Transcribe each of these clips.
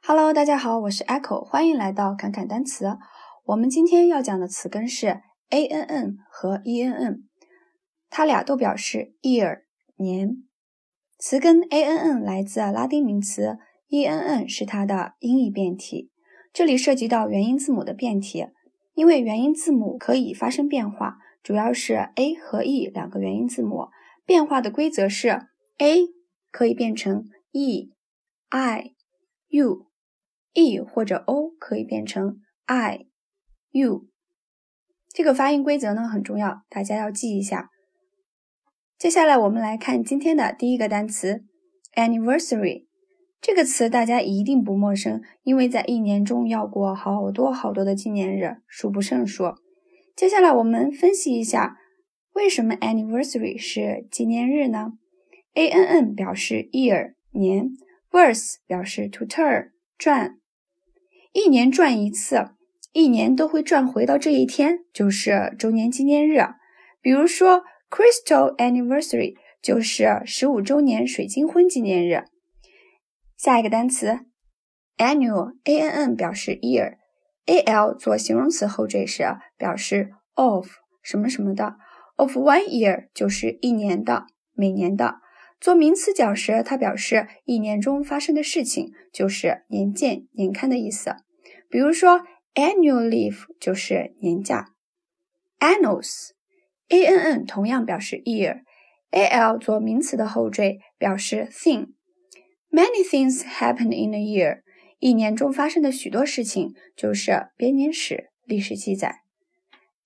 Hello，大家好，我是 Echo，欢迎来到侃侃单词。我们今天要讲的词根是 a n n 和 e n n，它俩都表示 year 年。词根 a n n 来自拉丁名词，e n n 是它的音译变体。这里涉及到元音字母的变体，因为元音字母可以发生变化，主要是 a 和 e 两个元音字母变化的规则是 a 可以变成 e、i、u。E 或者 o 可以变成 i、u，这个发音规则呢很重要，大家要记一下。接下来我们来看今天的第一个单词 anniversary 这个词，大家一定不陌生，因为在一年中要过好多好多的纪念日，数不胜数。接下来我们分析一下，为什么 anniversary 是纪念日呢？a n n 表示 year 年，verse 表示 to turn 转。一年转一次，一年都会转回到这一天，就是周年纪念日。比如说，Crystal Anniversary 就是十五周年水晶婚纪念日。下一个单词，Annual，A N N 表示 year，A L 做形容词后缀时表示 of 什么什么的，of one year 就是一年的，每年的。做名词讲时，它表示一年中发生的事情，就是年鉴、年刊的意思。比如说，annual leave 就是年假。annals，a n n 同样表示 year，a l 做名词的后缀表示 thing。Many things happened in a year，一年中发生的许多事情就是编年史、历史记载。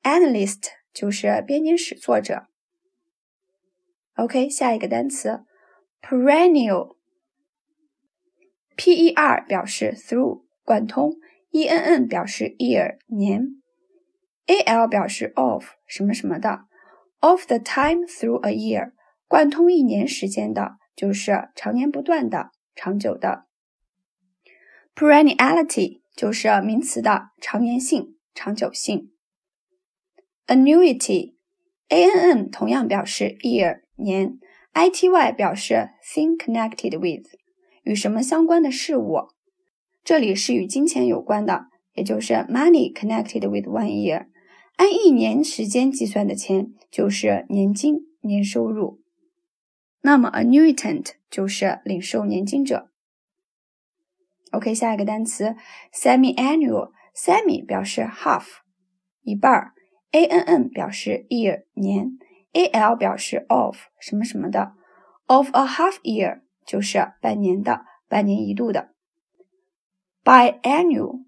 Analyst 就是编年史作者。OK，下一个单词，perennial，p e r 表示 through 贯通。e n n 表示 year 年，a l 表示 of 什么什么的，of the time through a year 贯通一年时间的，就是常年不断的、长久的。perenniality 就是名词的常年性、长久性。annuity，a n n 同样表示 year 年，i t y 表示 thing connected with 与什么相关的事物。这里是与金钱有关的，也就是 money connected with one year。按一年时间计算的钱就是年金、年收入。那么 annuitant 就是领受年金者。OK，下一个单词 semi-annual。semi 表示 half，一半儿。a n n 表示 year 年，a l 表示 of 什么什么的，of a half year 就是半年的，半年一度的。Biannual，bi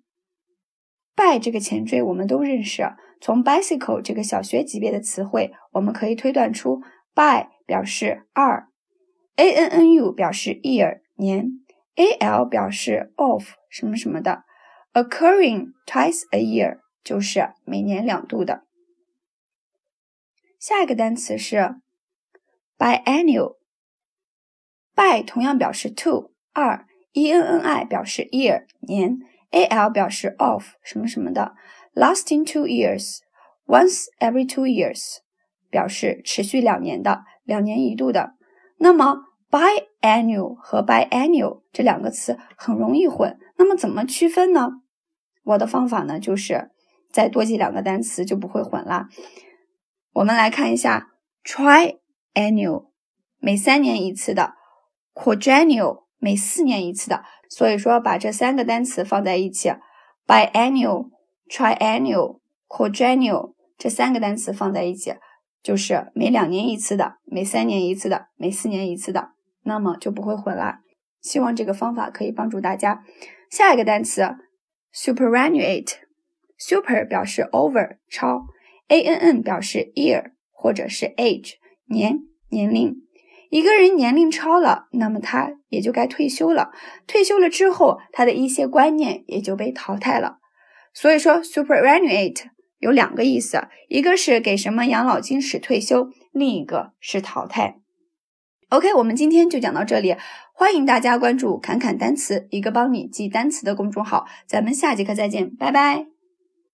这个前缀我们都认识，从 bicycle 这个小学级别的词汇，我们可以推断出 by 表示二，annu 表示 year 年，al 表示 of 什么什么的，occurring twice a year 就是每年两度的。下一个单词是 biannual，bi 同样表示 to 二 e n n i 表示 year 年，a l 表示 of 什么什么的，lasting two years，once every two years 表示持续两年的，两年一度的。那么 biannual 和 biannual 这两个词很容易混，那么怎么区分呢？我的方法呢，就是再多记两个单词就不会混了。我们来看一下 triannual，每三年一次的，quadrennial。每四年一次的，所以说把这三个单词放在一起，biannual、triannual、quadrennial 这三个单词放在一起，就是每两年一次的，每三年一次的，每四年一次的，那么就不会混了。希望这个方法可以帮助大家。下一个单词 superannuate，super 表示 over 超，a n n 表示 year 或者是 age 年年龄。一个人年龄超了，那么他也就该退休了。退休了之后，他的一些观念也就被淘汰了。所以说，superannuate 有两个意思，一个是给什么养老金使退休，另一个是淘汰。OK，我们今天就讲到这里，欢迎大家关注“侃侃单词”，一个帮你记单词的公众号。咱们下节课再见，拜拜。